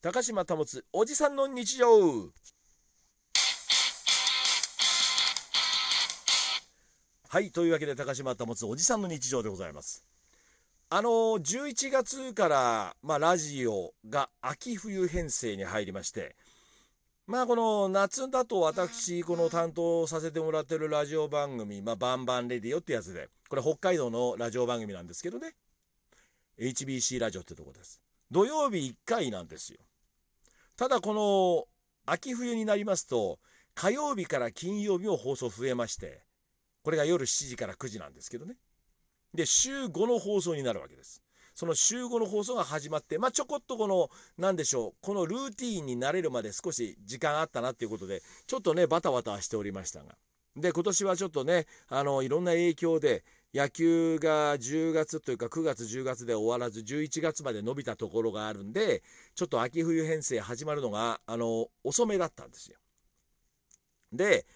高島保つおじさんの日常。はいというわけで高島保つおじさんの日常でございます。あの11月から、まあ、ラジオが秋冬編成に入りましてまあこの夏だと私この担当させてもらってるラジオ番組「まあ、バンバンレディオ」ってやつでこれ北海道のラジオ番組なんですけどね。HBC ラジオってとこです。土曜日1回なんですよ。ただこの秋冬になりますと火曜日から金曜日も放送増えましてこれが夜7時から9時なんですけどね。で週5の放送になるわけです。その週5の放送が始まってまあちょこっとこの何でしょうこのルーティーンに慣れるまで少し時間あったなっていうことでちょっとねバタバタしておりましたが。で今年はちょっとねあのいろんな影響で野球が10月というか9月10月で終わらず11月まで伸びたところがあるんでちょっと秋冬編成始まるのがあの遅めだったんですよ。で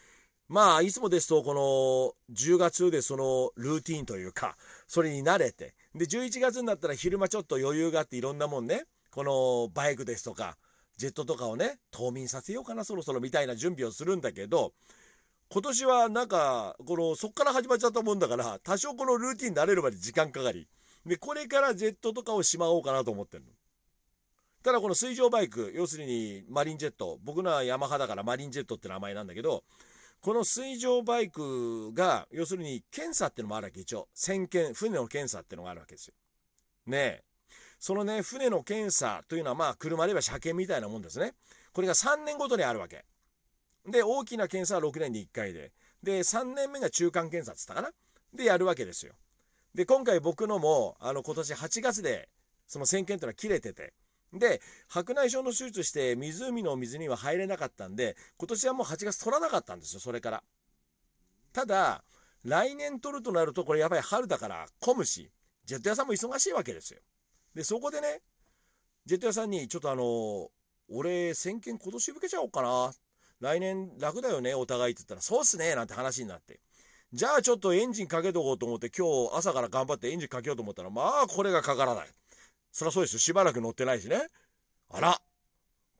まあいつもですとこの10月でそのルーティンというかそれに慣れてで11月になったら昼間ちょっと余裕があっていろんなもんねこのバイクですとかジェットとかをね冬眠させようかなそろそろみたいな準備をするんだけど今年はなんかこのそっから始まっちゃったもんだから多少このルーティン慣れるまで時間かかりでこれからジェットとかをしまおうかなと思ってるの。ただこの水上バイク要するにマリンジェット僕のはヤマハだからマリンジェットって名前なんだけどこの水上バイクが要するに検査ってのもあるわけ一応船検船の検査ってのがあるわけですよ。ねえそのね船の検査というのはまあ車で言えば車検みたいなもんですね。これが3年ごとにあるわけ。で大きな検査は6年に1回で。で3年目が中間検査っつったかな。でやるわけですよ。で今回僕のもあの今年8月でその船検っていうのは切れてて。で白内障の手術して湖の水には入れなかったんで今年はもう8月取らなかったんですよそれから。ただ来年取るとなるとこれやばい春だから混むしジェット屋さんも忙しいわけですよ。でそこでねジェット屋さんにちょっとあの俺先見今年受けちゃおうかな来年楽だよねお互いって言ったらそうっすねなんて話になって。じゃあちょっとエンジンかけとこうと思って今日朝から頑張ってエンジンかけようと思ったらまあこれがかからない。そりゃそうですよ。しばらく乗ってないしね。あら。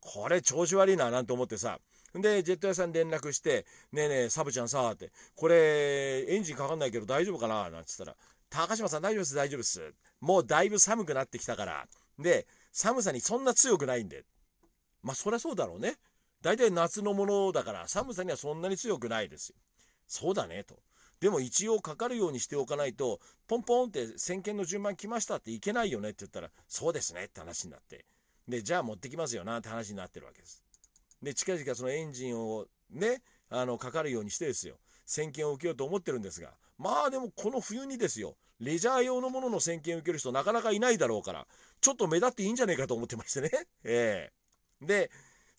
これ調子悪いななんて思ってさ。でジェット屋さん連絡して「ねえねえサブちゃんさ」って「これエンジンかかんないけど大丈夫かな?」なんてつったら「高島さん大丈夫です大丈夫です。もうだいぶ寒くなってきたから。で寒さにそんな強くないんで。まあそりゃそうだろうね。大体夏のものだから寒さにはそんなに強くないですよ。そうだねと。でも一応かかるようにしておかないとポンポンって先見の順番来ましたっていけないよねって言ったらそうですねって話になって。でじゃあ持ってきますよなって話になってるわけです。で近々そのエンジンをねあのかかるようにしてですよ。先見を受けようと思ってるんですがまあでもこの冬にですよレジャー用のものの先見を受ける人なかなかいないだろうからちょっと目立っていいんじゃないかと思ってましてね。ええ。で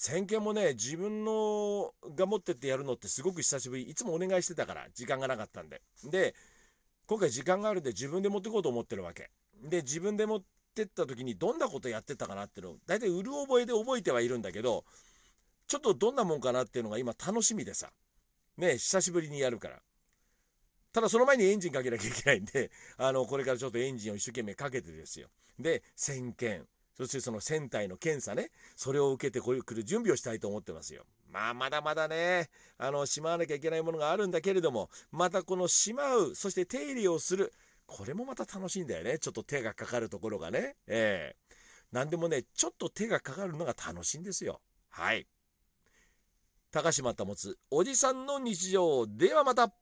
先見もね自分のが持ってってやるのってすごく久しぶり。いつもお願いしてたから時間がなかったんで。で今回時間があるんで自分で持ってこうと思ってるわけ。で自分で持ってった時にどんなことやってたかなっていうのを大体うる覚えで覚えてはいるんだけどちょっとどんなもんかなっていうのが今楽しみでさ。ね久しぶりにやるから。ただその前にエンジンかけなきゃいけないんであのこれからちょっとエンジンを一生懸命かけてですよ。で点検そしてその船体の検査ね。それを受けてこうい来る準備をしたいと思ってますよ。まあまだまだね。あのしまわなきゃいけないものがあるんだけれどもまたこのしまうそして手入れをする。これもまた楽しいんだよね。ちょっと手がかかるところがね。ええ。何でもねちょっと手がかかるのが楽しいんですよ。はい。高島保つおじさんの日常。ではまた。